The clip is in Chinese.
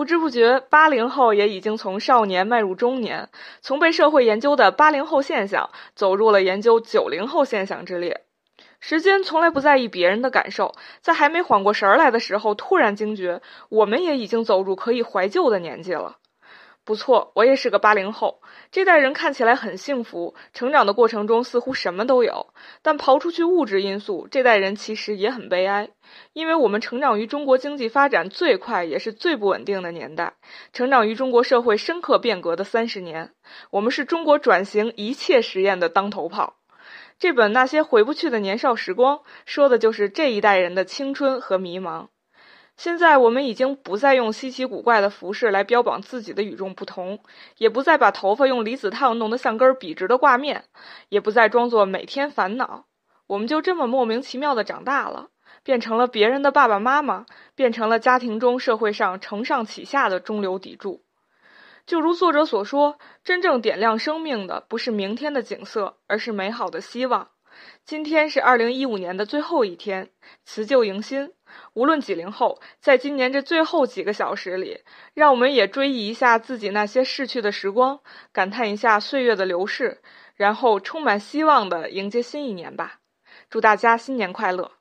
不知不觉，八零后也已经从少年迈入中年，从被社会研究的八零后现象，走入了研究九零后现象之列。时间从来不在意别人的感受，在还没缓过神来的时候，突然惊觉，我们也已经走入可以怀旧的年纪了。不错，我也是个八零后。这代人看起来很幸福，成长的过程中似乎什么都有。但刨出去物质因素，这代人其实也很悲哀，因为我们成长于中国经济发展最快也是最不稳定的年代，成长于中国社会深刻变革的三十年。我们是中国转型一切实验的当头炮。这本《那些回不去的年少时光》说的就是这一代人的青春和迷茫。现在我们已经不再用稀奇古怪的服饰来标榜自己的与众不同，也不再把头发用离子烫弄得像根笔直的挂面，也不再装作每天烦恼。我们就这么莫名其妙的长大了，变成了别人的爸爸妈妈，变成了家庭中、社会上承上启下的中流砥柱。就如作者所说，真正点亮生命的不是明天的景色，而是美好的希望。今天是二零一五年的最后一天，辞旧迎新。无论几零后，在今年这最后几个小时里，让我们也追忆一下自己那些逝去的时光，感叹一下岁月的流逝，然后充满希望的迎接新一年吧。祝大家新年快乐！